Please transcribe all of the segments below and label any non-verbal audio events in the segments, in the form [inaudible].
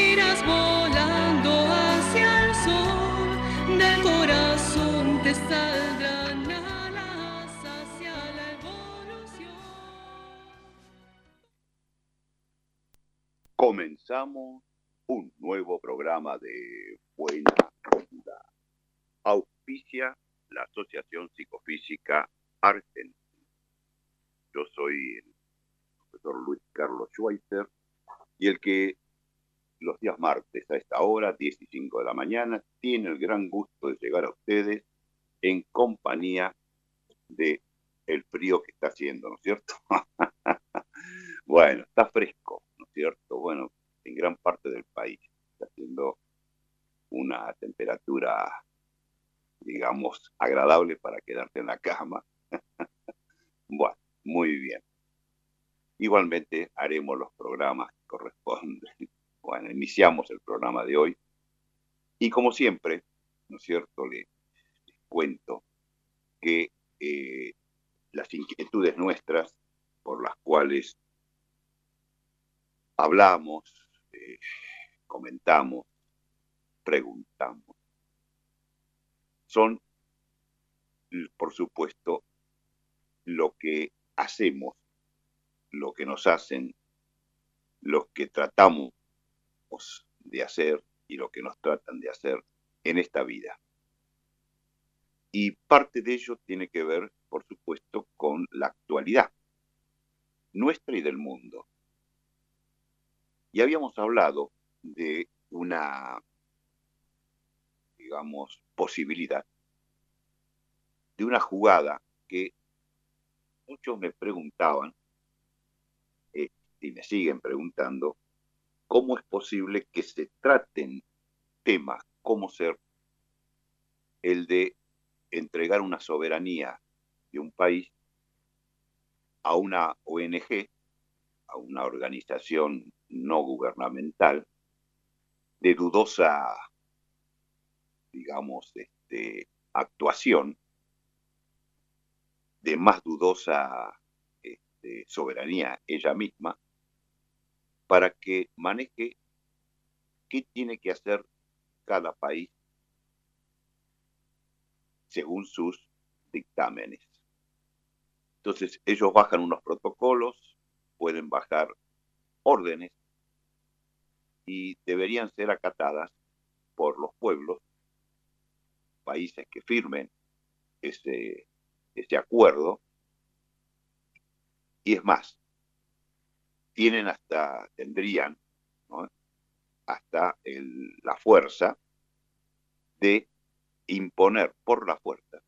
Irás volando hacia el sol, del corazón te saldrán alas hacia la evolución. Comenzamos un nuevo programa de Buena Onda. Auspicia la Asociación Psicofísica Argentina. Yo soy el profesor Luis Carlos Schweitzer y el que los días martes a esta hora, 10 y 5 de la mañana, tiene el gran gusto de llegar a ustedes en compañía de el frío que está haciendo, ¿no es cierto? [laughs] bueno, está fresco, ¿no es cierto? Bueno, en gran parte del país está haciendo una temperatura, digamos, agradable para quedarse en la cama. [laughs] bueno, muy bien. Igualmente haremos los programas que corresponden. Bueno, iniciamos el programa de hoy. Y como siempre, ¿no es cierto? Les, cuento que eh, las inquietudes nuestras por las cuales hablamos, eh, comentamos, preguntamos, son, por supuesto, lo que hacemos, lo que nos hacen, lo que tratamos de hacer y lo que nos tratan de hacer en esta vida. Y parte de ello tiene que ver, por supuesto, con la actualidad nuestra y del mundo. Y habíamos hablado de una, digamos, posibilidad, de una jugada que muchos me preguntaban, eh, y me siguen preguntando, cómo es posible que se traten temas como ser el de entregar una soberanía de un país a una ONG, a una organización no gubernamental, de dudosa, digamos, este, actuación, de más dudosa este, soberanía ella misma, para que maneje qué tiene que hacer cada país según sus dictámenes. Entonces, ellos bajan unos protocolos, pueden bajar órdenes y deberían ser acatadas por los pueblos, países que firmen ese, acuerdo. Y es más, tienen hasta, tendrían ¿no? hasta la fuerza de imponer por la fuerza,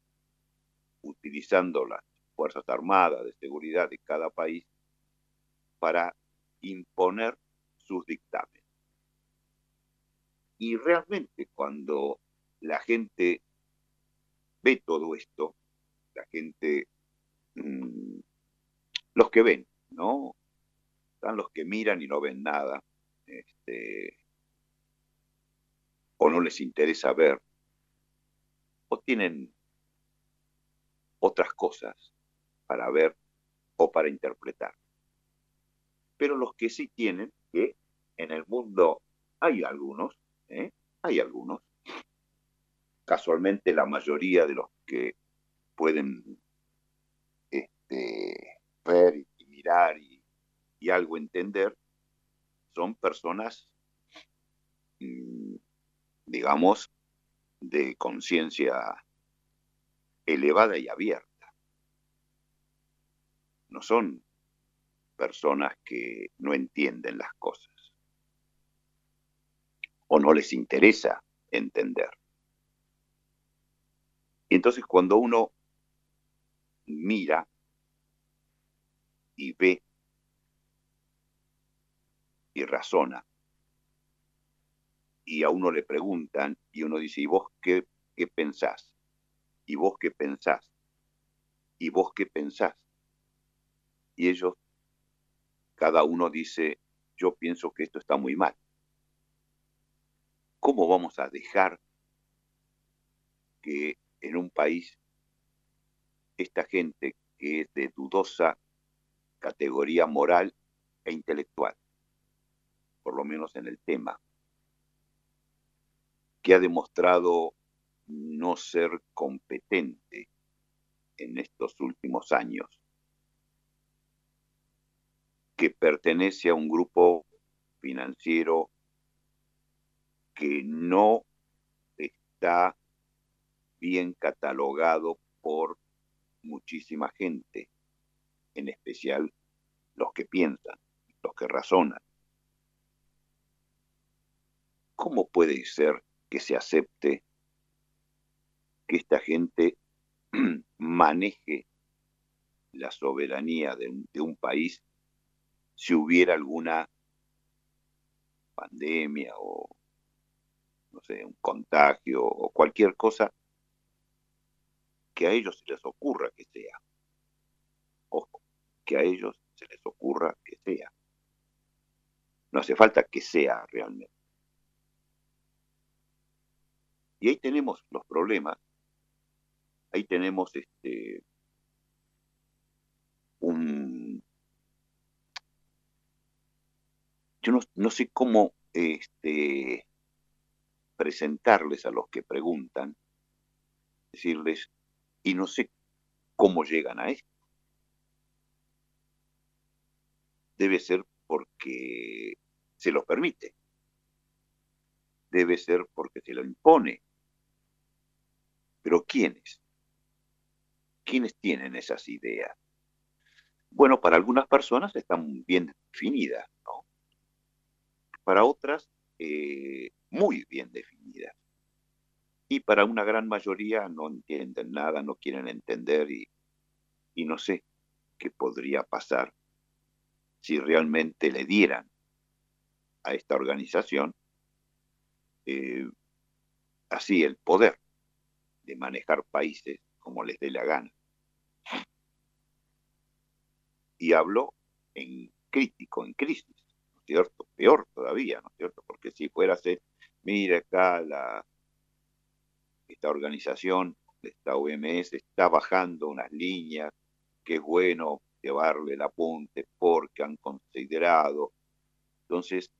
utilizando las Fuerzas Armadas de Seguridad de cada país, para imponer sus dictámenes. Y realmente cuando la gente ve todo esto, la gente, mmm, los que ven, ¿no? Están los que miran y no ven nada, este, o no les interesa ver, o tienen otras cosas para ver o para interpretar. Pero los que sí tienen, que en el mundo hay algunos, ¿eh? hay algunos, casualmente la mayoría de los que pueden este, ver y mirar y, y, algo entender, son personas, mmm, digamos, de conciencia elevada y abierta. No son personas que no entienden las cosas o no les interesa entender. Y entonces cuando uno mira y ve y razona. Y a uno le preguntan y uno dice, ¿y vos qué, qué pensás? ¿Y vos qué pensás? ¿Y vos qué pensás? Y ellos, cada uno dice, yo pienso que esto está muy mal. ¿Cómo vamos a dejar que en un país esta gente que es de dudosa categoría moral e intelectual, por lo menos en el tema, que ha demostrado no ser competente en estos últimos años, que pertenece a un grupo financiero que no está bien catalogado por muchísima gente, en especial los que piensan, los que razonan. ¿Cómo puede ser que se acepte que esta gente [clears throat] maneje la soberanía de un, país si hubiera alguna pandemia o, no sé, un contagio o cualquier cosa que a ellos se les ocurra que sea. Ojo, que a ellos se les ocurra que sea. No hace falta que sea realmente. Y ahí tenemos los problemas. Ahí tenemos este un yo no, no sé cómo este presentarles a los que preguntan, decirles, y no sé cómo llegan a esto. Debe ser porque se lo permite. Debe ser porque se lo impone. Pero ¿quiénes? ¿Quiénes tienen esas ideas? Bueno, para algunas personas están bien definidas, ¿no? Para otras, eh, muy bien definidas y para una gran mayoría no entienden nada, no quieren entender y, no sé qué podría pasar si realmente le dieran a esta organización eh, así el poder de manejar países como les dé la gana. Y hablo en crítico, en crisis, ¿no es cierto? Peor todavía, ¿no es cierto? Porque si fuera así, mira acá la, esta organización, esta OMS, está bajando unas líneas, que es bueno llevarle el apunte porque han considerado. Entonces,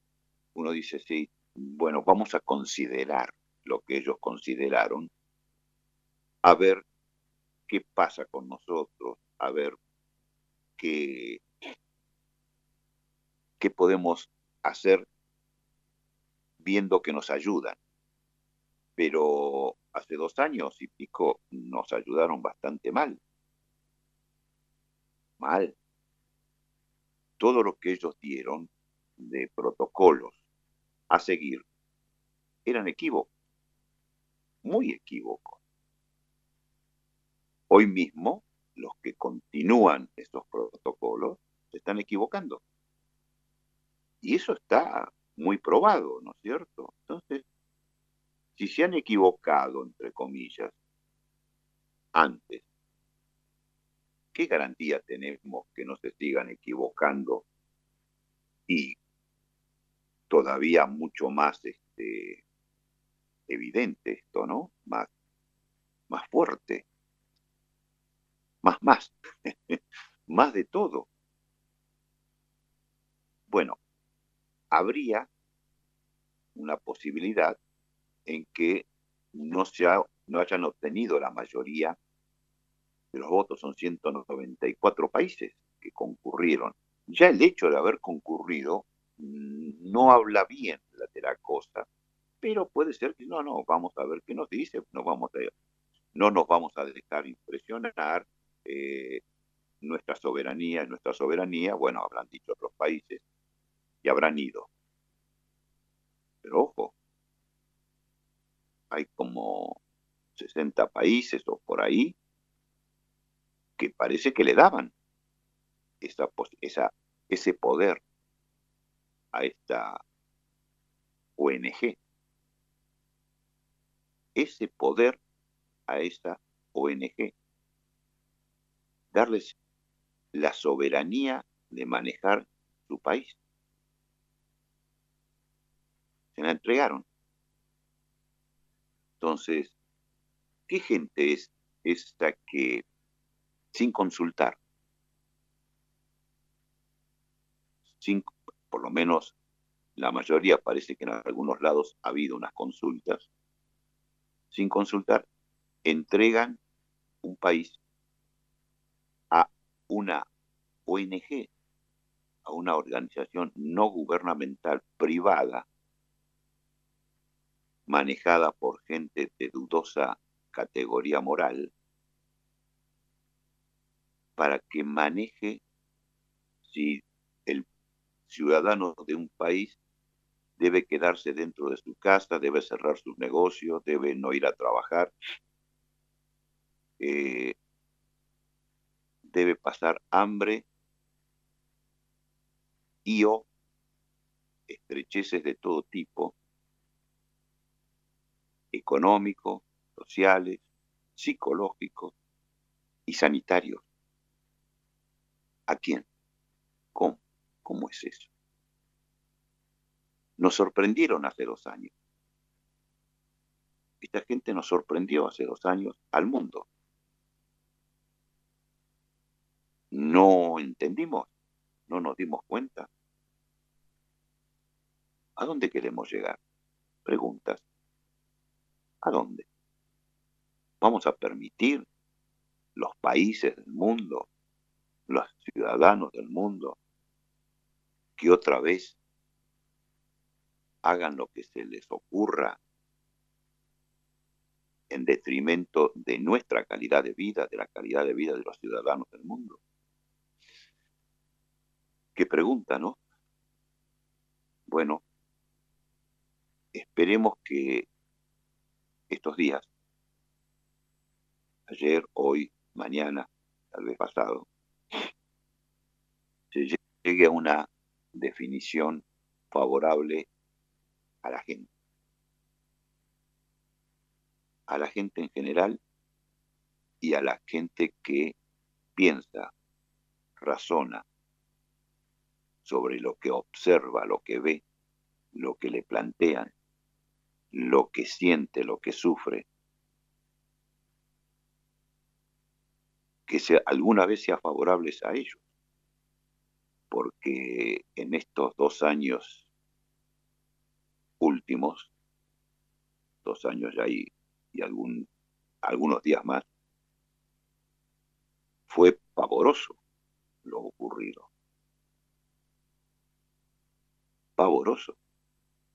uno dice, sí, bueno, vamos a considerar lo que ellos consideraron, a ver qué pasa con nosotros, a ver qué, qué podemos hacer viendo que nos ayudan. Pero hace dos años y pico nos ayudaron bastante mal. Mal. Todo lo que ellos dieron de protocolos a seguir eran equívocos, muy equívocos. Hoy mismo los que continúan esos protocolos se están equivocando. Y eso está muy probado, ¿no es cierto? Entonces, si se han equivocado, entre comillas, antes, ¿qué garantía tenemos que no se sigan equivocando y todavía mucho más este, evidente esto, ¿no? Más, más fuerte, más, más, [laughs] más de todo. Bueno, habría una posibilidad en que no, no hayan obtenido la mayoría de los votos, son 194 países que concurrieron. Ya el hecho de haber concurrido mm, no habla bien de la cosa, pero puede ser que no, no, vamos a ver qué nos dice, no, vamos a, no nos vamos a dejar impresionar, eh, nuestra soberanía es nuestra soberanía, bueno, habrán dicho otros países y habrán ido. Pero ojo, hay como 60 países o por ahí que parece que le daban esa, esa, ese poder a esta ONG. Ese poder a esa ONG. Darles la soberanía de manejar su país. Se la entregaron. Entonces, ¿qué gente es esta que sin consultar, sin, por lo menos la mayoría parece que en algunos lados ha habido unas consultas, sin consultar, entregan un país una ONG, a una organización no gubernamental privada manejada por gente de dudosa categoría moral, para que maneje si el ciudadano de un país debe quedarse dentro de su casa, debe cerrar sus negocios, debe no ir a trabajar, eh, debe pasar hambre y estrecheces de todo tipo, económicos, sociales, psicológicos y sanitarios. ¿A quién? ¿Cómo? ¿Cómo es eso? Nos sorprendieron hace dos años. Esta gente nos sorprendió hace dos años al mundo. No entendimos, no nos dimos cuenta. ¿A dónde queremos llegar? Preguntas. ¿A dónde? ¿Vamos a permitir los países del mundo, los ciudadanos del mundo, que otra vez hagan lo que se les ocurra en detrimento de nuestra calidad de vida, de la calidad de vida de los ciudadanos del mundo? Qué pregunta, ¿no? Bueno, esperemos que estos días, ayer, hoy, mañana, tal vez pasado, se llegue a una definición favorable a la gente. A la gente en general y a la gente que piensa, razona sobre lo que observa, lo que ve, lo que le plantean lo que siente, lo que sufre, que sea, alguna vez sea favorables a ellos, porque en estos dos años últimos, dos años ya y, y algunos días más, fue pavoroso lo ocurrido.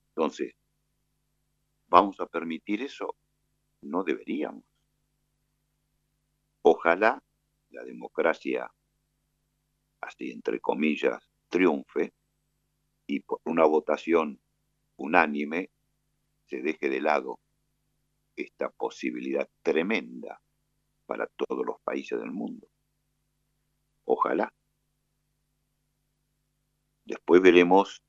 Entonces, ¿Vamos a permitir eso? No deberíamos. Ojalá la democracia, así entre comillas, triunfe y por una votación unánime se deje de lado esta posibilidad tremenda para todos los países del mundo. Ojalá. Después veremos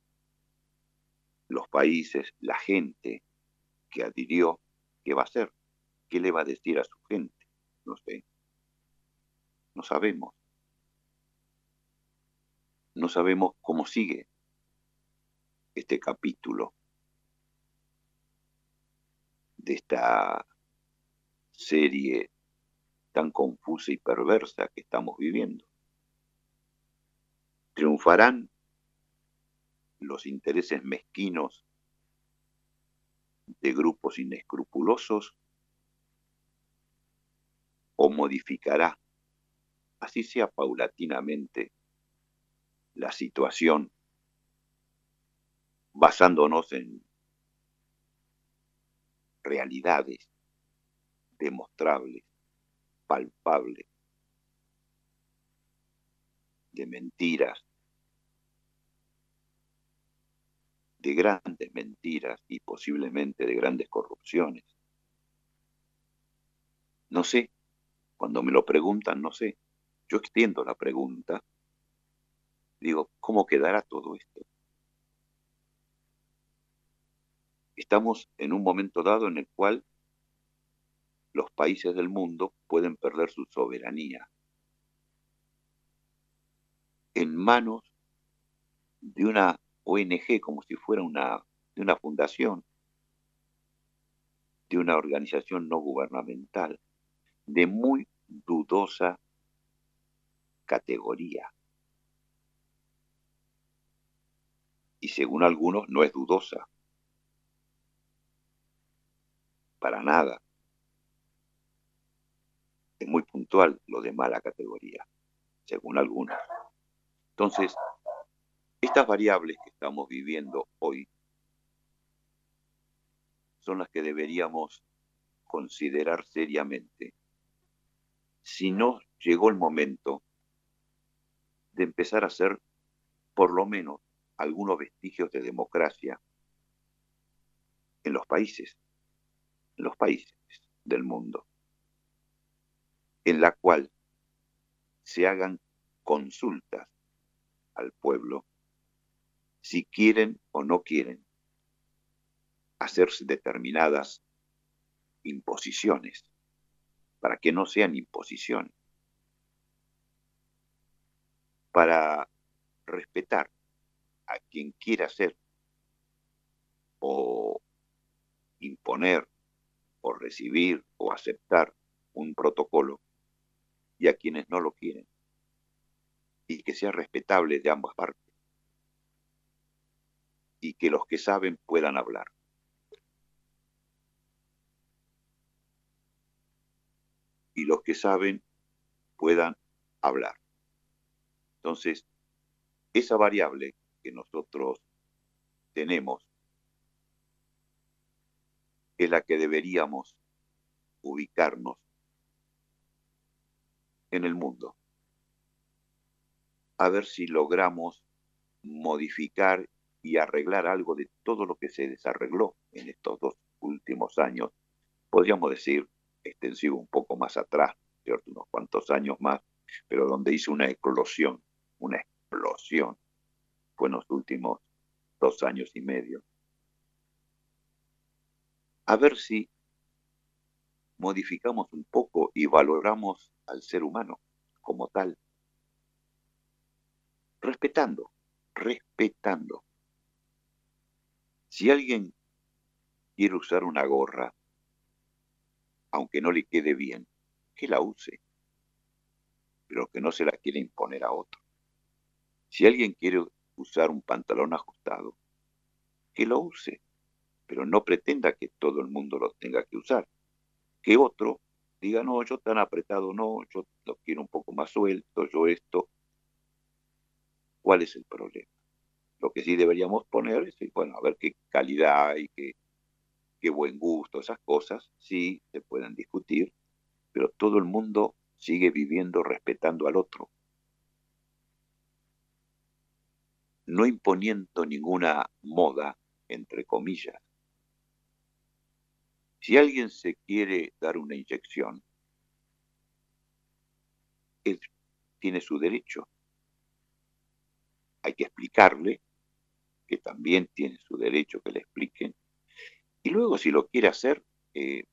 los países, la gente, que adhirió, ¿qué va a hacer? ¿Qué le va a decir a su gente? No sé. No sabemos. No sabemos cómo sigue este capítulo de esta serie tan confusa y perversa que estamos viviendo. Triunfarán los intereses mezquinos de grupos inescrupulosos o modificará, así sea paulatinamente, la situación basándonos en realidades demostrables, palpables, de mentiras, de grandes mentiras y posiblemente de grandes corrupciones. No sé, cuando me lo preguntan, no sé. Yo extiendo la pregunta, digo, ¿cómo quedará todo esto? Estamos en un momento dado en el cual los países del mundo pueden perder su soberanía en manos de una ONG como si fuera una, de una fundación, de una organización no gubernamental, de muy dudosa categoría. Y según algunos no es dudosa. Para nada. Es muy puntual lo de mala categoría, según algunos. Entonces, estas variables que estamos viviendo hoy son las que deberíamos considerar seriamente. Si no llegó el momento de empezar a hacer por lo menos algunos vestigios de democracia en los países, en los países del mundo, en la cual se hagan consultas al pueblo si quieren o no quieren hacerse determinadas imposiciones, para que no sean imposiciones, para respetar a quien quiera ser o imponer o recibir o aceptar un protocolo y a quienes no lo quieren y que sea respetable de ambas partes y que los que saben puedan hablar. Y los que saben puedan hablar. Entonces, esa variable que nosotros tenemos es la que deberíamos ubicarnos en el mundo a ver si logramos modificar y arreglar algo de todo lo que se desarregló en estos dos últimos años. Podríamos decir extensivo un poco más atrás, ¿cierto? unos cuantos años más, pero donde hizo una explosión, una explosión, fue en los últimos dos años y medio. A ver si modificamos un poco y valoramos al ser humano como tal respetando, respetando. Si alguien quiere usar una gorra, aunque no le quede bien, que la use, pero que no se la quiere imponer a otro. Si alguien quiere usar un pantalón ajustado, que lo use, pero no pretenda que todo el mundo lo tenga que usar. Que otro diga, no, yo tan apretado no, yo lo quiero un poco más suelto, yo esto, ¿Cuál es el problema? Lo que sí deberíamos poner es, bueno, a ver qué calidad y qué, qué buen gusto, esas cosas sí se pueden discutir, pero todo el mundo sigue viviendo respetando al otro. No imponiendo ninguna moda, entre comillas. Si alguien se quiere dar una inyección, él tiene su derecho hay que explicarle, que también tiene su derecho que le expliquen, y luego si lo quiere hacer, eh,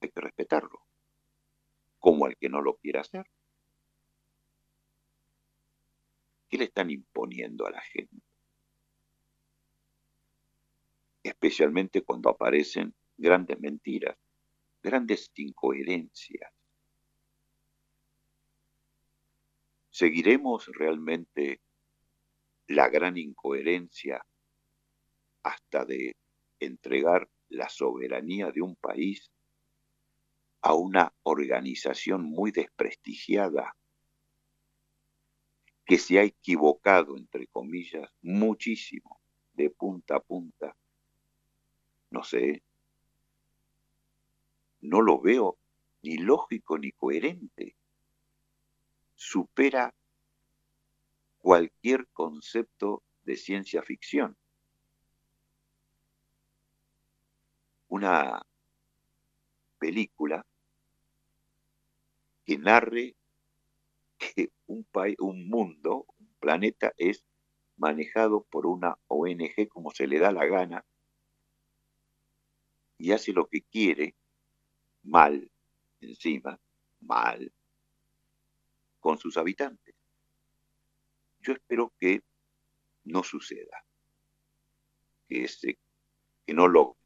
hay que respetarlo, como al que no lo quiera hacer. ¿Qué le están imponiendo a la gente? Especialmente cuando aparecen grandes mentiras, grandes incoherencias. ¿Seguiremos realmente la gran incoherencia hasta de entregar la soberanía de un país a una organización muy desprestigiada que se ha equivocado, entre comillas, muchísimo, de punta a punta. No sé, no lo veo ni lógico ni coherente supera cualquier concepto de ciencia ficción. Una película que narre que un, país, un mundo, un planeta es manejado por una ONG como se le da la gana y hace lo que quiere, mal, encima, mal, con sus habitantes. Yo espero que no suceda, que, ese, que no lo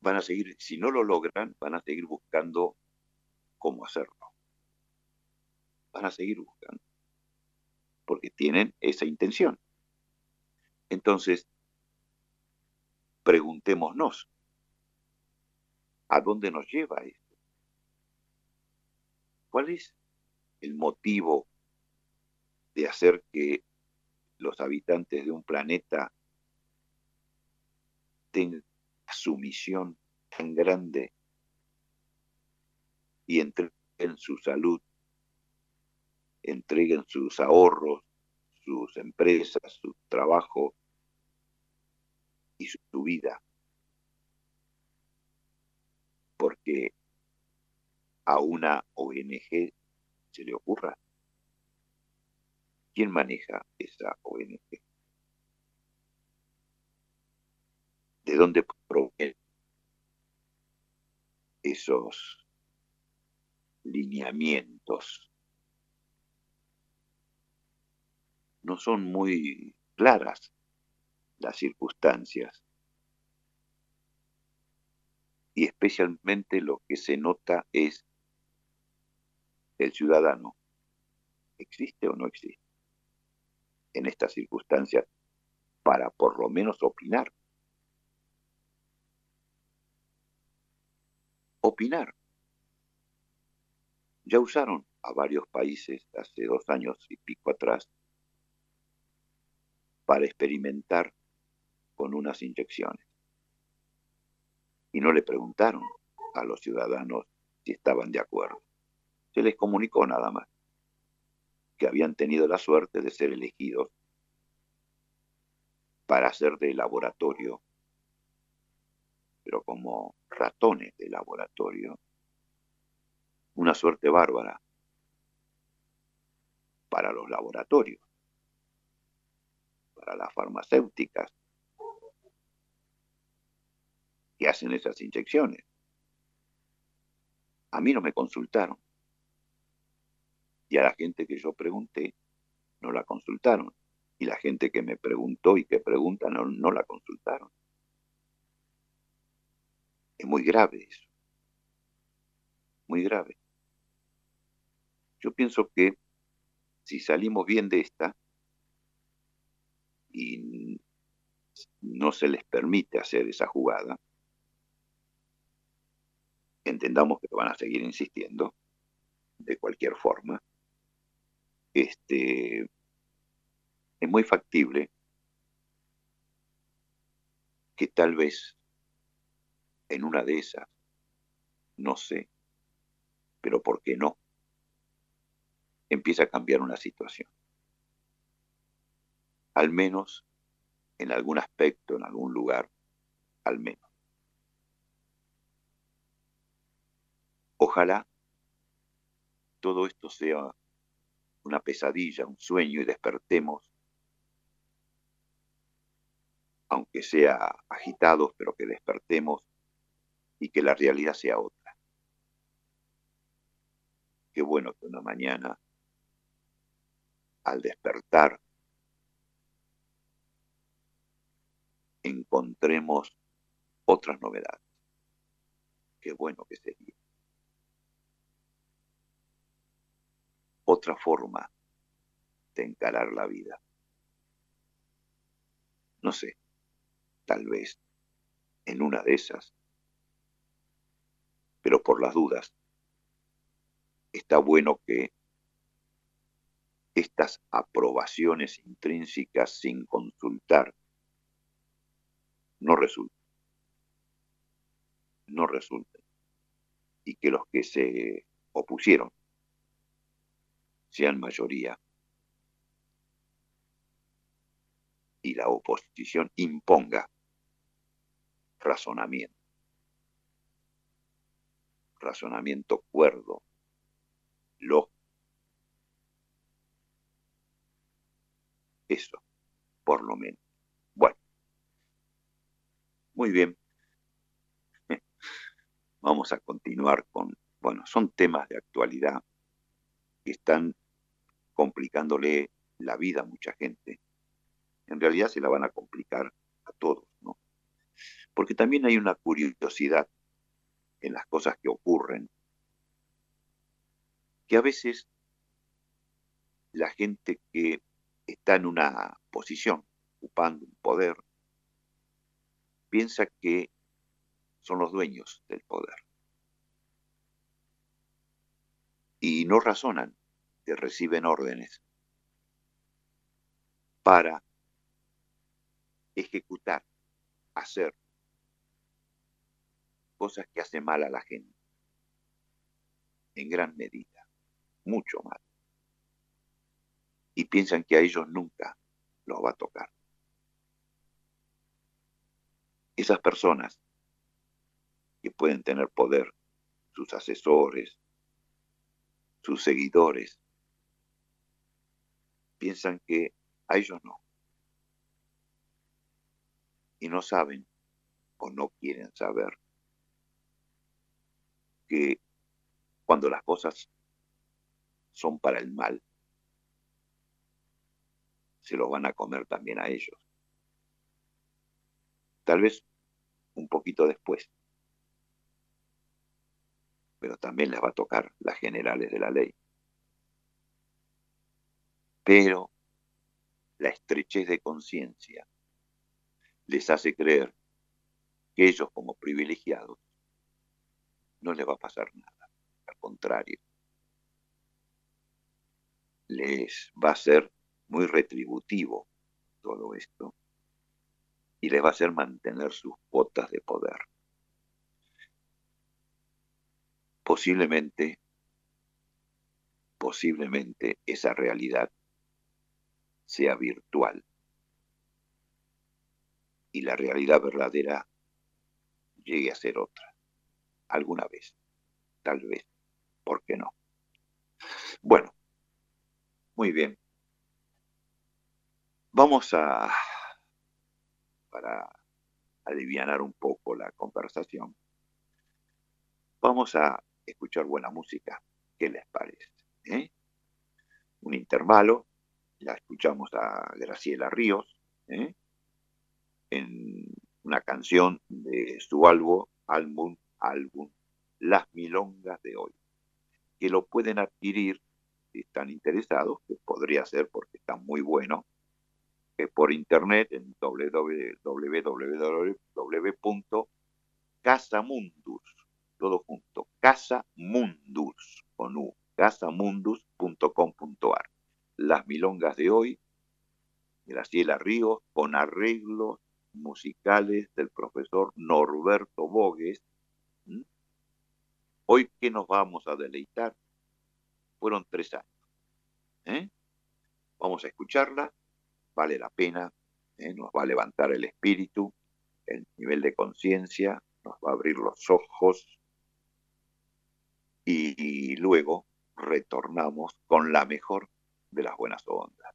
van a seguir, si no lo logran, van a seguir buscando cómo hacerlo. Van a seguir buscando, porque tienen esa intención. Entonces, preguntémonos, ¿a dónde nos lleva esto? ¿Cuál es el motivo de hacer que los habitantes de un planeta tengan su misión tan grande y entreguen su salud, entreguen sus ahorros, sus empresas, su trabajo y su, su vida. Porque a una ONG se le ocurra. ¿Quién maneja esa ONG? ¿De dónde provienen esos lineamientos? No son muy claras las circunstancias y especialmente lo que se nota es el ciudadano. ¿Existe o no existe? En estas circunstancias para por lo menos opinar. Opinar. Ya usaron a varios países hace dos años y pico atrás para experimentar con unas inyecciones. Y no le preguntaron a los ciudadanos si estaban de acuerdo. Se les comunicó nada más que habían tenido la suerte de ser elegidos para hacer de laboratorio, pero como ratones de laboratorio, una suerte bárbara para los laboratorios, para las farmacéuticas que hacen esas inyecciones. A mí no me consultaron. Y a la gente que yo pregunté, no la consultaron. Y la gente que me preguntó y que pregunta, no, no la consultaron. Es muy grave eso. Muy grave. Yo pienso que si salimos bien de esta y no se les permite hacer esa jugada, entendamos que van a seguir insistiendo de cualquier forma, este, es muy factible que tal vez en una de esas, no sé, pero ¿por qué no? Empieza a cambiar una situación. Al menos en algún aspecto, en algún lugar, al menos. Ojalá todo esto sea una pesadilla, un sueño y despertemos, aunque sea agitados, pero que despertemos y que la realidad sea otra. Qué bueno que una mañana, al despertar, encontremos otras novedades. Qué bueno que sería. Otra forma de encarar la vida. No sé, tal vez en una de esas, pero por las dudas, está bueno que estas aprobaciones intrínsecas sin consultar no resulten. No resulten. Y que los que se opusieron sean mayoría y la oposición imponga razonamiento, razonamiento cuerdo, lógico, lo menos. Bueno, muy bien. [laughs] Vamos a continuar con, bueno, son temas de actualidad que están complicándole la vida a mucha gente. En realidad se la van a complicar a todos, ¿no? Porque también hay una curiosidad en las cosas que ocurren, que a veces la gente que está en una posición, ocupando un poder, piensa que son los dueños del poder. Y no razonan que reciben órdenes para ejecutar, hacer cosas que hacen mal a la gente, en gran medida, mucho mal. Y piensan que a ellos nunca los va a tocar. Esas personas que pueden tener poder, sus asesores, sus seguidores, piensan que a ellos no. Y no saben o no quieren saber que cuando las cosas son para el mal, se los van a comer también a ellos. Tal vez un poquito después pero también les va a tocar las generales de la ley. Pero la estrechez de conciencia les hace creer que ellos como privilegiados no les va a pasar nada. Al contrario, les va a ser muy retributivo todo esto y les va a hacer mantener sus botas de poder. posiblemente, posiblemente esa realidad sea virtual y la realidad verdadera llegue a ser otra, alguna vez, tal vez, ¿por qué no? Bueno, muy bien. Vamos a, para aliviar un poco la conversación, vamos a escuchar buena música. ¿Qué les parece? ¿Eh? Un intervalo, la escuchamos a Graciela Ríos, ¿eh? en una canción de su álbum, álbum, Las Milongas de hoy, que lo pueden adquirir si están interesados, que podría ser porque está muy bueno, que por internet en www.casamundus todo junto, Casa Mundus, con U, casamundus.com.ar. Las milongas de hoy, Graciela Ríos, con arreglos musicales del profesor Norberto Bogues. Hoy, ¿qué nos vamos a deleitar? Fueron tres años. ¿eh? Vamos a escucharla, vale la pena, ¿eh? nos va a levantar el espíritu, el nivel de conciencia, nos va a abrir los ojos, y, luego retornamos con la mejor de las buenas ondas.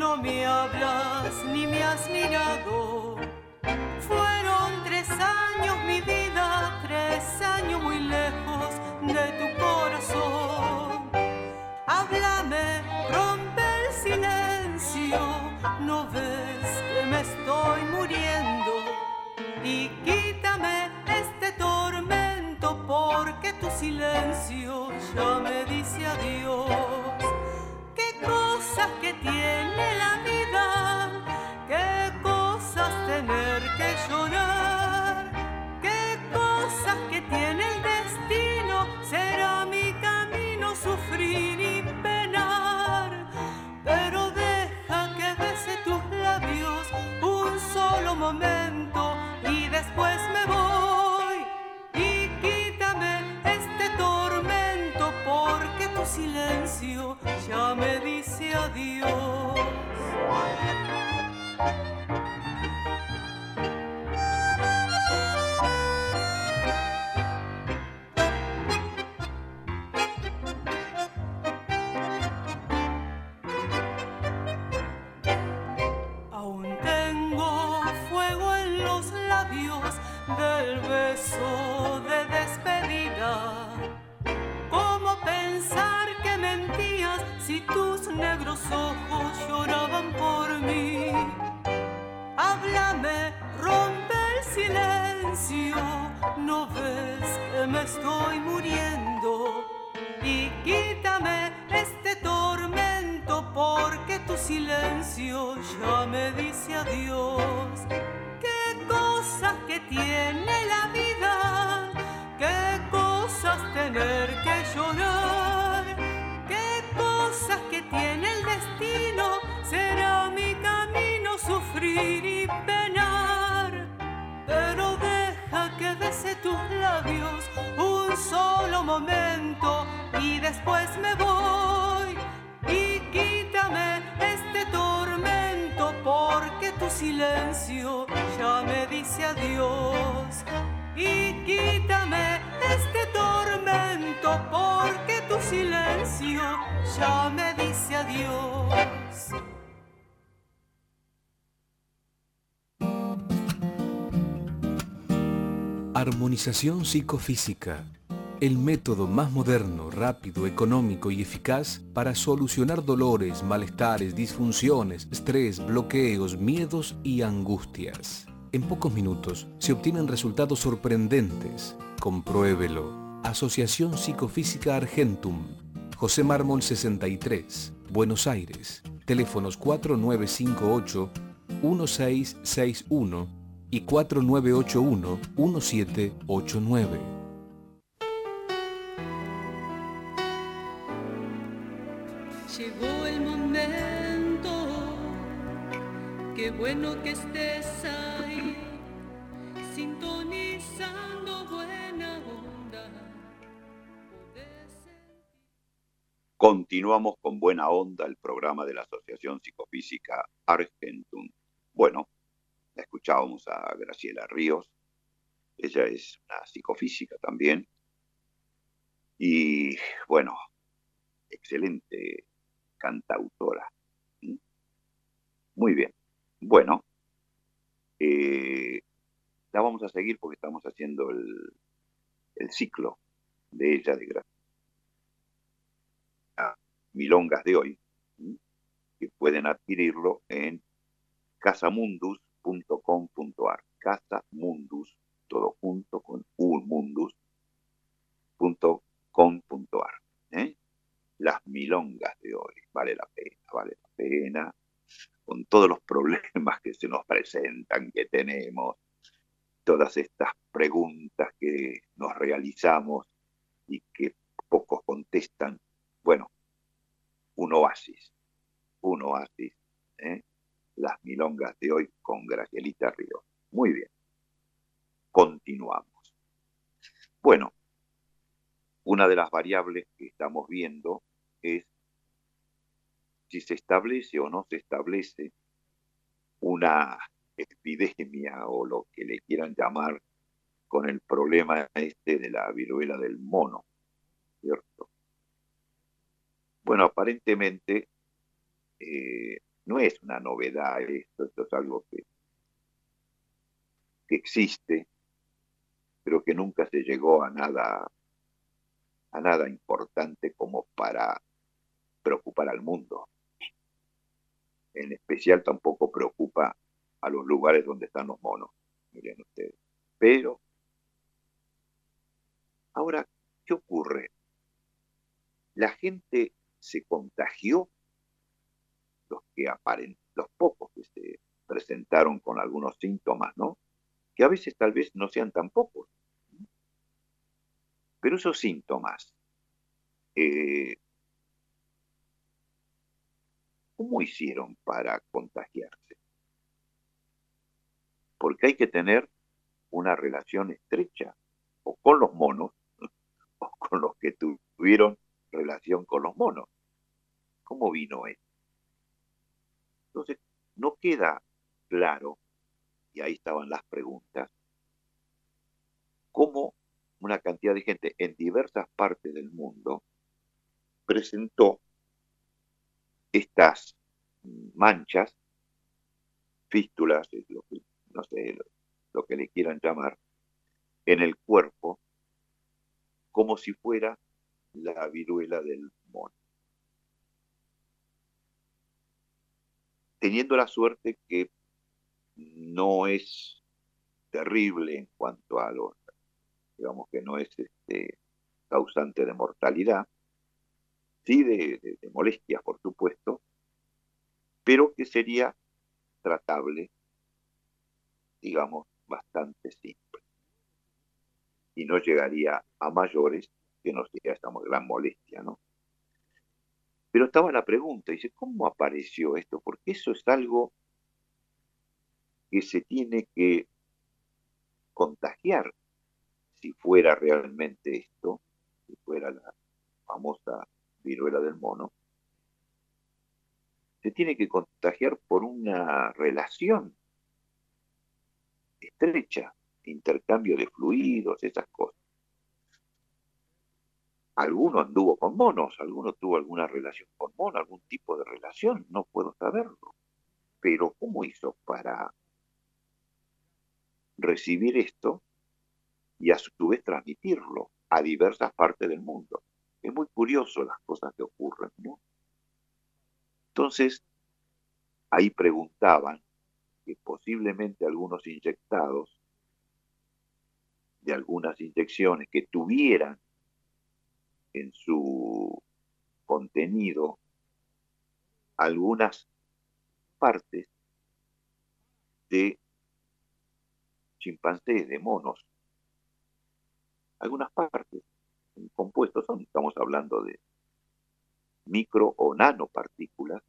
No me hablas ni me has mirado. Fueron tres años mi vida, tres años muy lejos de tu corazón. Háblame, rompe el silencio, no ves que me estoy muriendo. Y quítame este tormento porque tu silencio ya me dice adiós que tiene la vida, qué cosas tener que llorar, qué cosas que tiene adiós. Dice adiós. Armonización psicofísica, el método más moderno, rápido, económico y eficaz para solucionar dolores, malestares, disfunciones, estrés, bloqueos, miedos y angustias. En pocos minutos se obtienen resultados sorprendentes. Compruébelo. Asociación Psicofísica Argentum. José Mármol 63, Buenos Aires. Teléfonos 4958 1661 y 4981-1789. Llegó el momento, qué bueno que estés Continuamos con Buena Onda, el programa de la Asociación Psicofísica Argentum. Bueno, escuchábamos a Graciela Ríos, ella es una psicofísica también, y bueno, excelente cantautora. Muy bien, bueno, eh, la vamos a seguir porque estamos haciendo el, el ciclo de ella, de Graciela. Milongas de hoy, que pueden adquirirlo en Casamundus .com.ar Casa Mundus, todo junto con unmundus.com.ar. ¿eh? Las milongas de hoy, vale la pena, vale la pena, con todos los problemas que se nos presentan, que tenemos, todas estas preguntas que nos realizamos y que pocos contestan. Bueno, un oasis, un oasis. ¿eh? las milongas de hoy con Gracielita Ríos. Muy bien. Continuamos. Bueno, una de las variables que estamos viendo es si se establece o no se establece una epidemia o lo que le quieran llamar con el problema este de la viruela del mono, ¿cierto? Bueno, aparentemente eh, no es una novedad esto, esto es algo que, que existe, pero que nunca se llegó a nada, a nada importante como para preocupar al mundo. En especial tampoco preocupa a los lugares donde están los monos, miren ustedes. Pero, ahora, ¿qué ocurre? La gente se contagió los que aparen, los pocos que se presentaron con algunos síntomas, ¿no? Que a veces tal vez no sean tan pocos. Pero esos síntomas, eh, ¿cómo hicieron para contagiarse? porque hay que tener una relación estrecha o con los monos [laughs] o con los que tuvieron relación con los monos. ¿Cómo vino esto? Entonces, no queda claro, y ahí estaban las preguntas, cómo una cantidad de gente en diversas partes del mundo presentó estas manchas, fístulas, lo que, no sé, lo, que le quieran llamar, en el cuerpo, como si fuera la viruela del mono. Teniendo la suerte que no es terrible en cuanto a los, digamos que no es este, causante de mortalidad, sí de, molestias, por supuesto, pero que sería tratable, digamos, bastante simple. Y no llegaría a mayores que no sea esta gran molestia, ¿no? Pero estaba la pregunta, dice, ¿cómo apareció esto? Porque eso es algo que se tiene que contagiar si fuera realmente esto, si fuera la famosa viruela del mono, se tiene que contagiar por una relación estrecha, intercambio de fluidos, esas cosas. Alguno anduvo con monos, alguno tuvo alguna relación con monos, algún tipo de relación, no puedo saberlo. Pero ¿cómo hizo para recibir esto y a su vez transmitirlo a diversas partes del mundo? Es muy curioso las cosas que ocurren, ¿no? Entonces, ahí preguntaban que posiblemente algunos inyectados de algunas inyecciones que tuvieran en su contenido algunas partes de chimpancés, de monos, algunas partes compuestos son, estamos hablando de micro o nanopartículas,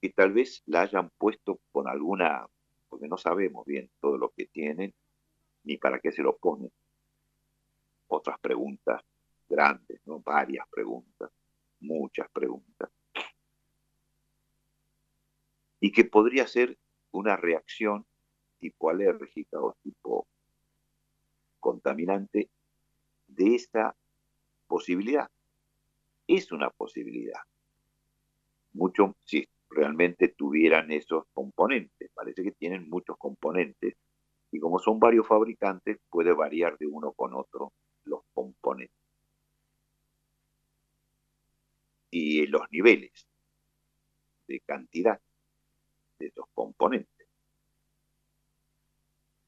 que tal vez la hayan puesto con alguna, porque no sabemos bien todo lo que tienen, ni para qué se lo ponen. Otras preguntas grandes, ¿no? Varias preguntas, muchas preguntas. Y que podría ser una reacción tipo alérgica o tipo contaminante de esta posibilidad. Es una posibilidad. Mucho si realmente tuvieran esos componentes. Parece que tienen muchos componentes y como son varios fabricantes puede variar de uno con otro los componentes. Y los niveles de cantidad de esos componentes.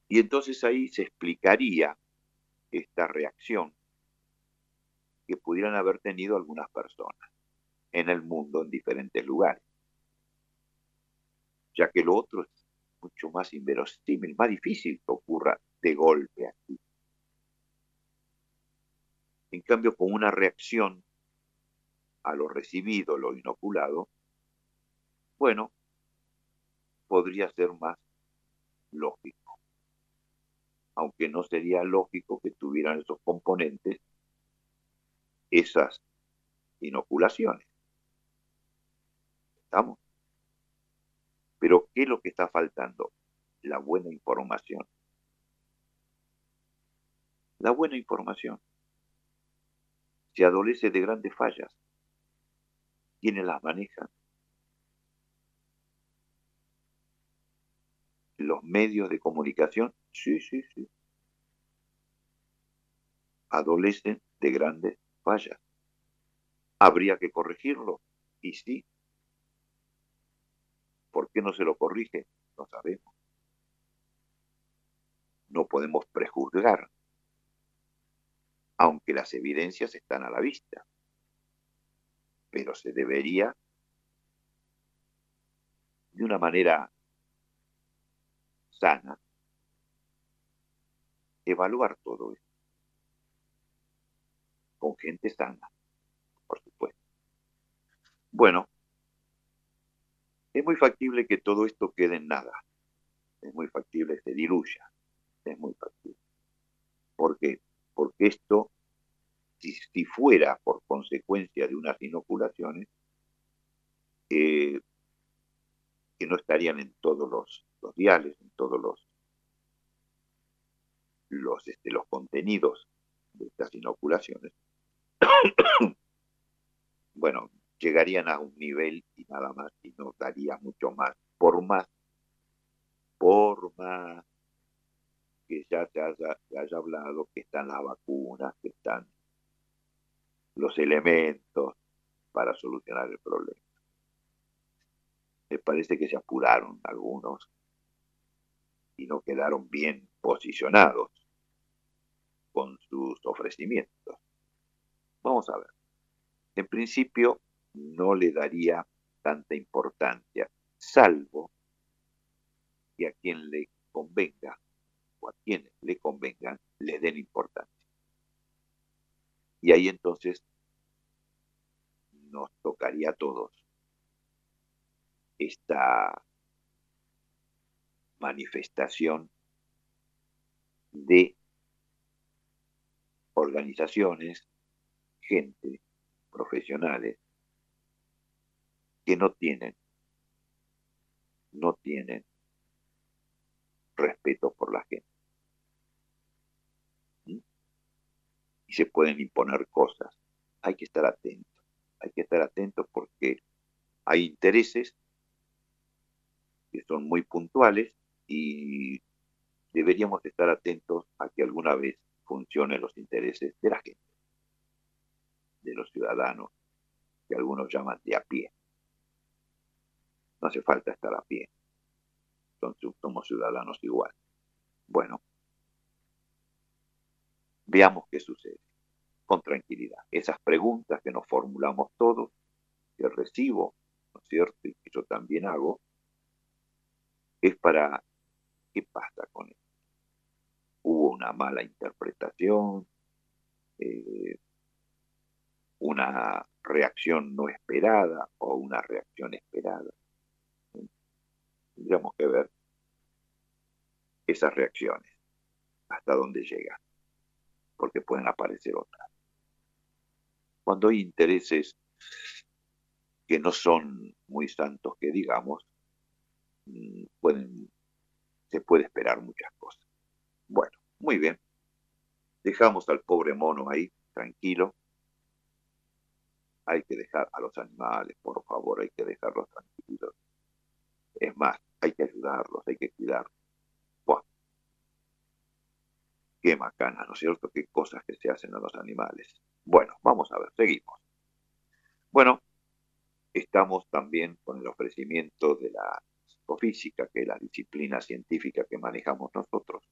Y entonces ahí se explicaría esta reacción que pudieran haber tenido algunas personas en el mundo, en diferentes lugares. Ya que lo otro es mucho más inverosímil, más difícil que ocurra de golpe aquí. En cambio, con una reacción a lo recibido, lo inoculado, bueno, podría ser más lógico. Aunque no sería lógico que tuvieran esos componentes esas inoculaciones. ¿Estamos? Pero ¿qué es lo que está faltando? La buena información. La buena información. Se adolece de grandes fallas. ¿Quiénes las manejan? Los medios de comunicación, sí, sí, sí. Adolecen de grandes falla. ¿Habría que corregirlo? Y sí. ¿Por qué no se lo corrige? No sabemos. No podemos prejuzgar, aunque las evidencias están a la vista. Pero se debería, de una manera sana, evaluar todo esto con gente sana, por supuesto. Bueno, es muy factible que todo esto quede en nada, es muy factible se diluya. Es muy factible. ¿Por qué? Porque esto, si, fuera por consecuencia de unas inoculaciones, eh, que no estarían en todos los, los diales, en todos los, los, este, los contenidos de estas inoculaciones, [coughs] bueno, llegarían a un nivel y nada más, y no daría mucho más, por más, por más que ya se haya, haya hablado que están las vacunas, que están los elementos para solucionar el problema. Me parece que se apuraron algunos y no quedaron bien posicionados con sus ofrecimientos. Vamos a ver. En principio no le daría tanta importancia, salvo que a quien le convenga a quienes le convengan le den importancia. Y ahí entonces nos tocaría a todos esta manifestación de organizaciones, gente, profesionales, que no tienen, no tienen respeto por la gente. Se pueden imponer cosas. Hay que estar atentos, hay que estar atentos porque hay intereses que son muy puntuales y deberíamos estar atentos a que alguna vez funcionen los intereses de la gente, de los ciudadanos, que algunos llaman de a pie. No hace falta estar a pie. somos ciudadanos igual. Bueno, veamos qué sucede. Con tranquilidad. Esas preguntas que nos formulamos todos, que recibo, ¿no es cierto? Y que yo también hago, es para qué pasa con esto. Hubo una mala interpretación, eh, una reacción no esperada o una reacción esperada. Tendríamos que ver esas reacciones, hasta dónde llegan, porque pueden aparecer otras. Cuando hay intereses que no son muy santos, que digamos, mm, se puede esperar muchas cosas. Bueno, muy bien. Dejamos al pobre mono ahí, tranquilo, hay que dejar a los animales, por favor, hay que dejarlos tranquilos. Es más, hay que ayudarlos, hay que cuidarlos. Qué macana, ¿no es cierto? Qué cosas que se hacen a los animales. Bueno, vamos a ver, seguimos. Bueno, estamos también con el ofrecimiento de la psicofísica, que es la disciplina científica que manejamos nosotros,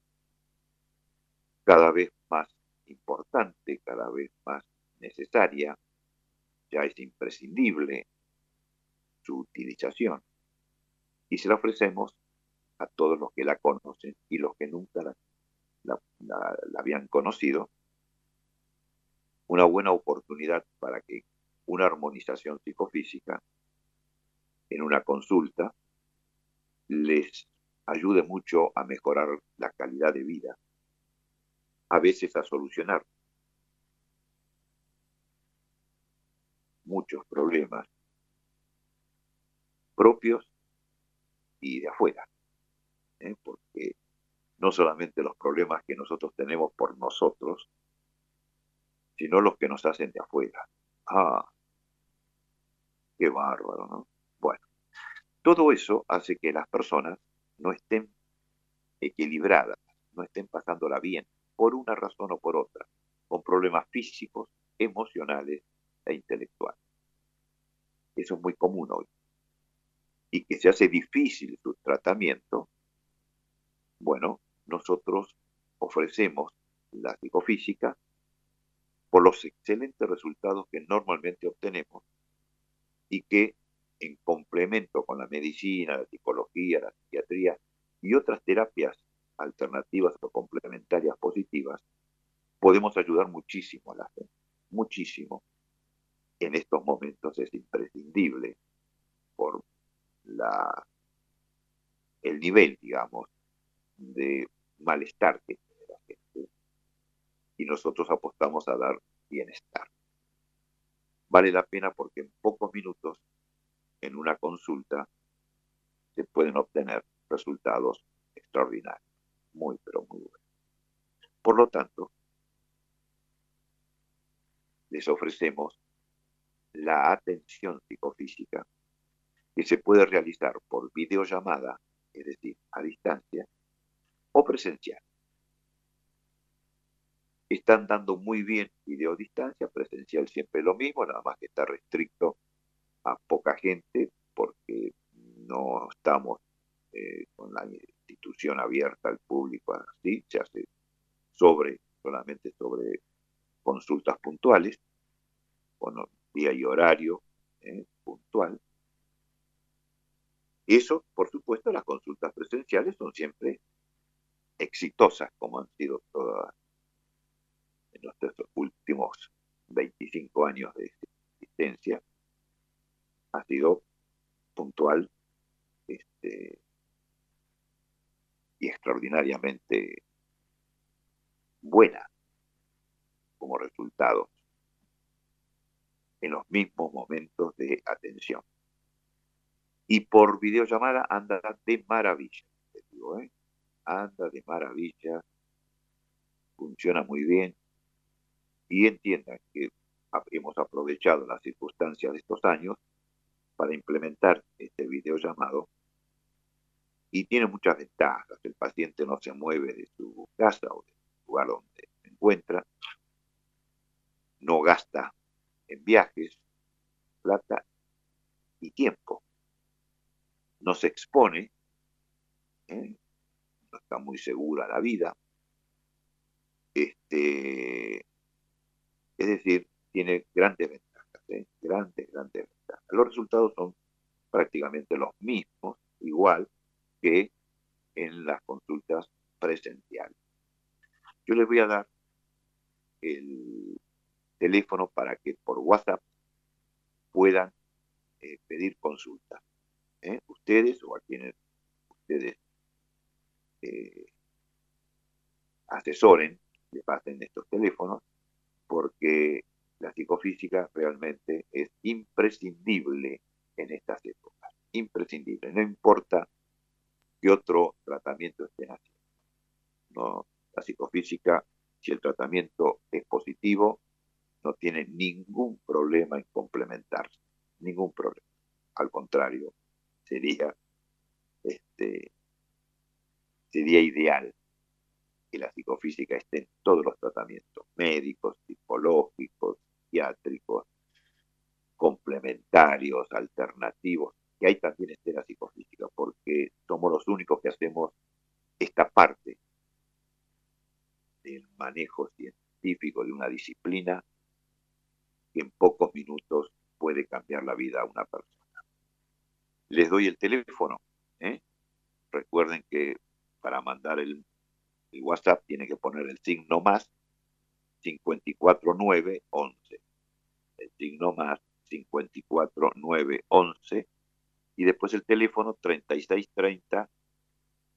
cada vez más importante, cada vez más necesaria, ya es imprescindible su utilización. Y se la ofrecemos a todos los que la conocen y los que nunca la, habían conocido, una buena oportunidad para que una armonización psicofísica en una consulta les ayude mucho a mejorar la calidad de vida, a veces a solucionar muchos problemas propios y de afuera. ¿eh? Porque no solamente los problemas que nosotros tenemos por nosotros, sino los que nos hacen de afuera. Ah, qué bárbaro, ¿no? Bueno, todo eso hace que las personas no estén equilibradas, no estén pasándola bien, por una razón o por otra, con problemas físicos, emocionales e intelectual. Eso es muy común hoy. Y que se hace difícil su tratamiento, bueno, nosotros ofrecemos la psicofísica por los excelentes resultados que normalmente obtenemos y que en complemento con la medicina, la psicología, la psiquiatría y otras terapias alternativas o complementarias positivas, podemos ayudar muchísimo a la gente, muchísimo. En estos momentos es imprescindible por la, el nivel, digamos, de malestar que tiene la gente y nosotros apostamos a dar bienestar. Vale la pena porque en pocos minutos, en una consulta, se pueden obtener resultados extraordinarios, muy, pero muy buenos. Por lo tanto, les ofrecemos la atención psicofísica que se puede realizar por videollamada, es decir, a distancia, o presencial. Están dando muy bien videodistancia, presencial siempre lo mismo, nada más que está restricto a poca gente porque no estamos eh, con la institución abierta al público así, se hace sobre, solamente sobre consultas puntuales, con día y horario eh, puntual. Eso, por supuesto, las consultas presenciales son siempre exitosas, como han sido todas en nuestros últimos 25 años de existencia. Ha sido puntual este, y extraordinariamente buena como resultado en los mismos momentos de atención. Y por videollamada anda de maravilla, ¿eh? Anda de maravilla, funciona muy bien. Y entiendan que hemos aprovechado las circunstancias de estos años para implementar este videollamado y tiene muchas ventajas. El paciente no se mueve de su casa o del lugar donde se encuentra, no gasta en viajes, plata y tiempo. No se expone, ¿eh? No está muy segura la vida. Este, es decir, tiene grandes ventajas, ¿eh? grandes, grandes ventajas. Los resultados son prácticamente los mismos, igual que en las consultas presenciales. Yo les voy a dar el teléfono para que por WhatsApp puedan eh, pedir consulta. ¿eh? Ustedes o a quienes ustedes eh, asesoren, le pasen estos teléfonos, porque la psicofísica realmente es imprescindible en estas épocas. Imprescindible. No importa qué otro tratamiento estén haciendo. La psicofísica, si el tratamiento es positivo, no tiene ningún problema en complementarse, ningún problema. Al contrario, sería, este, sería ideal que la psicofísica esté en todos los tratamientos médicos, psicológicos, psiquiátricos, complementarios, alternativos, que hay también esté la psicofísica, porque somos los únicos que hacemos esta parte del manejo científico de una disciplina en pocos minutos puede cambiar la vida a una persona. Les doy el teléfono. ¿eh? Recuerden que para mandar el, WhatsApp tiene que poner el signo más 54911. El signo más 54911 y después el teléfono 3630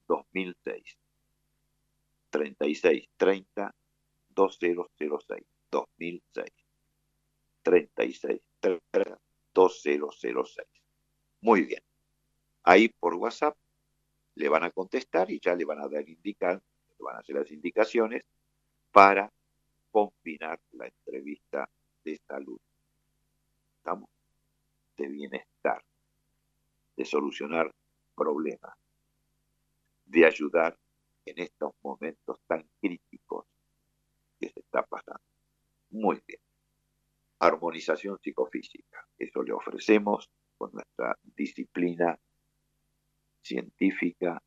2006. 3630 2006 2006. 36 2006. Muy bien. Ahí por WhatsApp le van a contestar y ya le van a dar indicar, van a hacer las indicaciones para combinar la entrevista de salud. Estamos de bienestar, de solucionar problemas, de ayudar en estos momentos tan críticos que se está pasando. Muy bien armonización psicofísica. Eso le ofrecemos con nuestra disciplina científica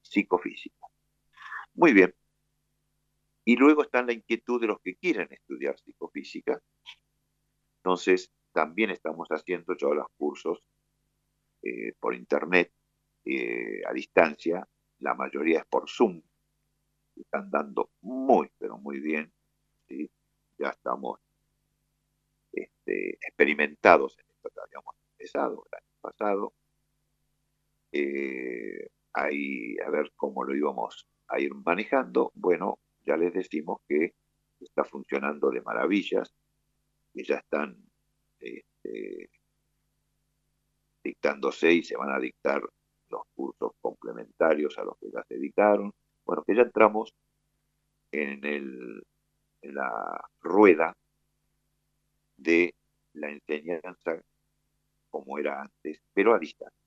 psicofísica. Muy bien. Y luego está la inquietud de los que quieren estudiar psicofísica. Entonces, también estamos haciendo yo los cursos eh, por internet eh, a distancia. La mayoría es por Zoom. Están dando muy, pero muy bien. Ya estamos este, experimentados en esto que habíamos empezado el año pasado. Eh, ahí a ver cómo lo íbamos a ir manejando. Bueno, ya les decimos que está funcionando de maravillas, que ya están este, dictándose y se van a dictar los cursos complementarios a los que ya se dictaron. Bueno, que ya entramos en, el, en la rueda de la enseñanza como era antes, pero a distancia.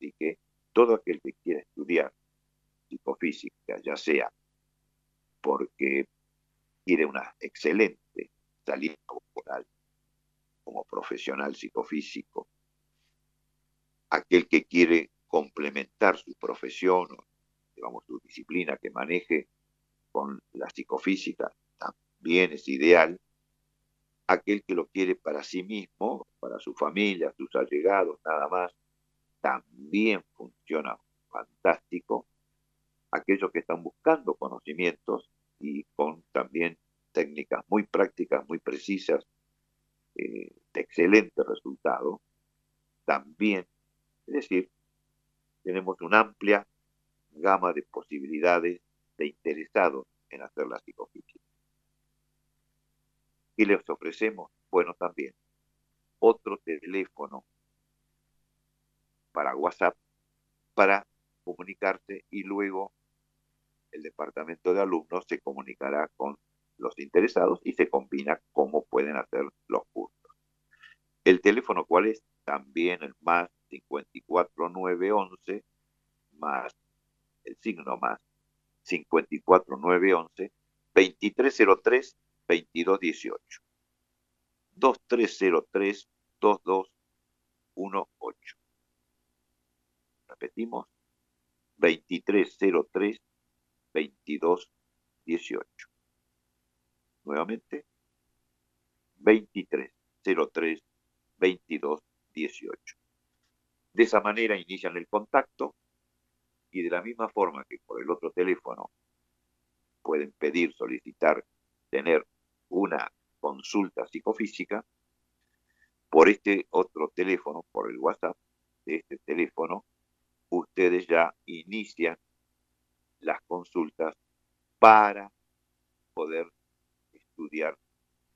Así que todo aquel que quiera estudiar psicofísica, ya sea porque quiere una excelente salida laboral como profesional psicofísico, aquel que quiere complementar su profesión, digamos, su disciplina que maneje con la psicofísica, también es ideal. Aquel que lo quiere para sí mismo, para su familia, sus allegados, nada más, también funciona fantástico. Aquellos que están buscando conocimientos y con también técnicas muy prácticas, muy precisas, eh, de excelente resultado, también, es decir, tenemos una amplia gama de posibilidades de interesados en hacer la psicofísica. Y les ofrecemos, bueno, también otro teléfono para WhatsApp para comunicarse y luego el departamento de alumnos se comunicará con los interesados y se combina cómo pueden hacer los cursos. El teléfono, ¿cuál es? También el más 54911 más el signo más 54911 2303 2218 2303 2218 Repetimos 2303 2218 Nuevamente 2303 2218 De esa manera inician el contacto y de la misma forma que por el otro teléfono pueden pedir, solicitar, tener una consulta psicofísica, por este otro teléfono, por el WhatsApp de este teléfono, ustedes ya inician las consultas para poder estudiar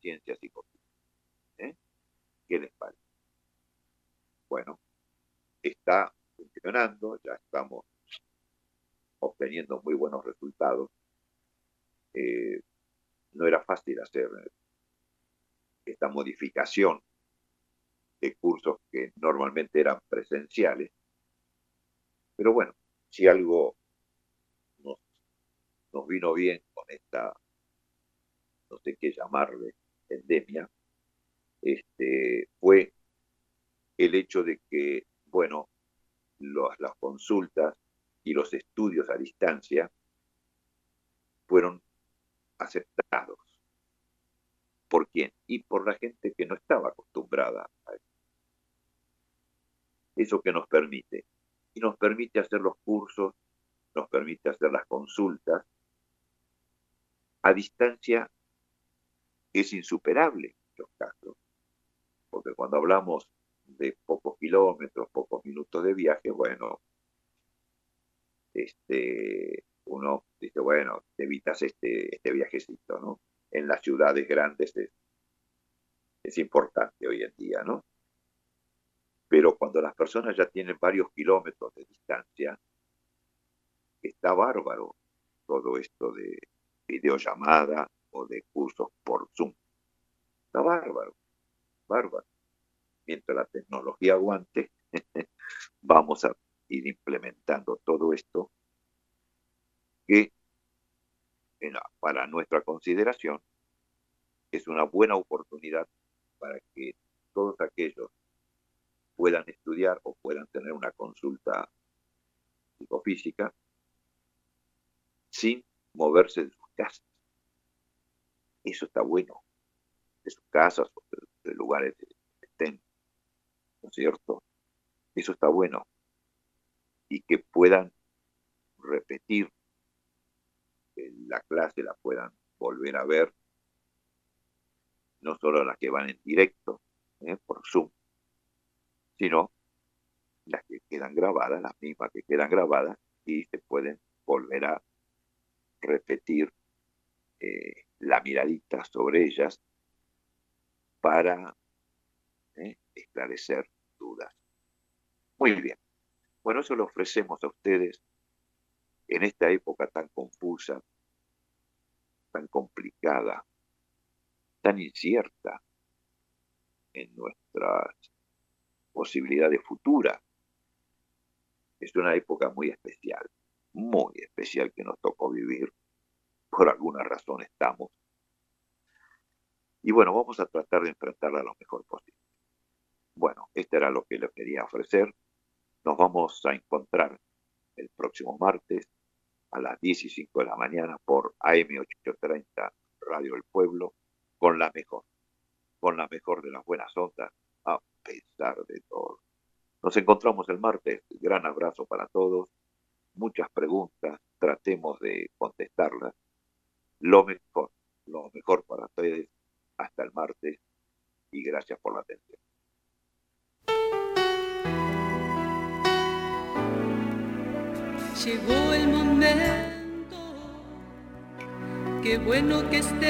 ciencias psicofísicas. ¿Eh? ¿Qué les parece? Bueno, está funcionando, ya estamos obteniendo muy buenos resultados. Eh, no era fácil hacer esta modificación de cursos que normalmente eran presenciales. Pero bueno, si algo nos, vino bien con esta, no sé qué llamarle, endemia, este, fue el hecho de que, bueno, las consultas y los estudios a distancia fueron aceptados. ¿Por quién? Y por la gente que no estaba acostumbrada a eso. Eso que nos permite. Y nos permite hacer los cursos, nos permite hacer las consultas. A distancia es insuperable los casos. Porque cuando hablamos de pocos kilómetros, pocos minutos de viaje, bueno, este, uno dice, bueno, te evitas este, este viajecito, ¿no? En las ciudades grandes es, es importante hoy en día, ¿no? Pero cuando las personas ya tienen varios kilómetros de distancia, está bárbaro todo esto de videollamada o de cursos por Zoom. Está bárbaro, bárbaro. Mientras la tecnología aguante, [laughs] vamos a ir implementando todo esto que para nuestra consideración es una buena oportunidad para que todos aquellos puedan estudiar o puedan tener una consulta psicofísica sin moverse de sus casas. Eso está bueno, de sus casas o de, lugares que estén, ¿no es cierto? Eso está bueno y que puedan repetir la clase, la puedan volver a ver, no solo las que van en directo ¿eh? por Zoom, sino las que quedan grabadas, las mismas que quedan grabadas, y se pueden volver a repetir eh, la miradita sobre ellas para eh, esclarecer dudas. Muy bien. Bueno, eso lo ofrecemos a ustedes en esta época tan confusa, tan complicada, tan incierta en nuestras posibilidades futuras. Es una época muy especial, muy especial que nos tocó vivir. Por alguna razón estamos. Y bueno, vamos a tratar de enfrentarla lo mejor posible. Bueno, esto era lo que les quería ofrecer. Nos vamos a encontrar el próximo martes a las 10 y 5 de la mañana por AM830 Radio del Pueblo con la mejor, con la mejor de las buenas ondas, pesar de todo. Nos encontramos el martes. Gran abrazo para todos. Muchas preguntas. Tratemos de contestarlas. Lo mejor, lo mejor para ustedes. Hasta el martes y gracias por la atención. Llegó el momento, qué bueno que esté.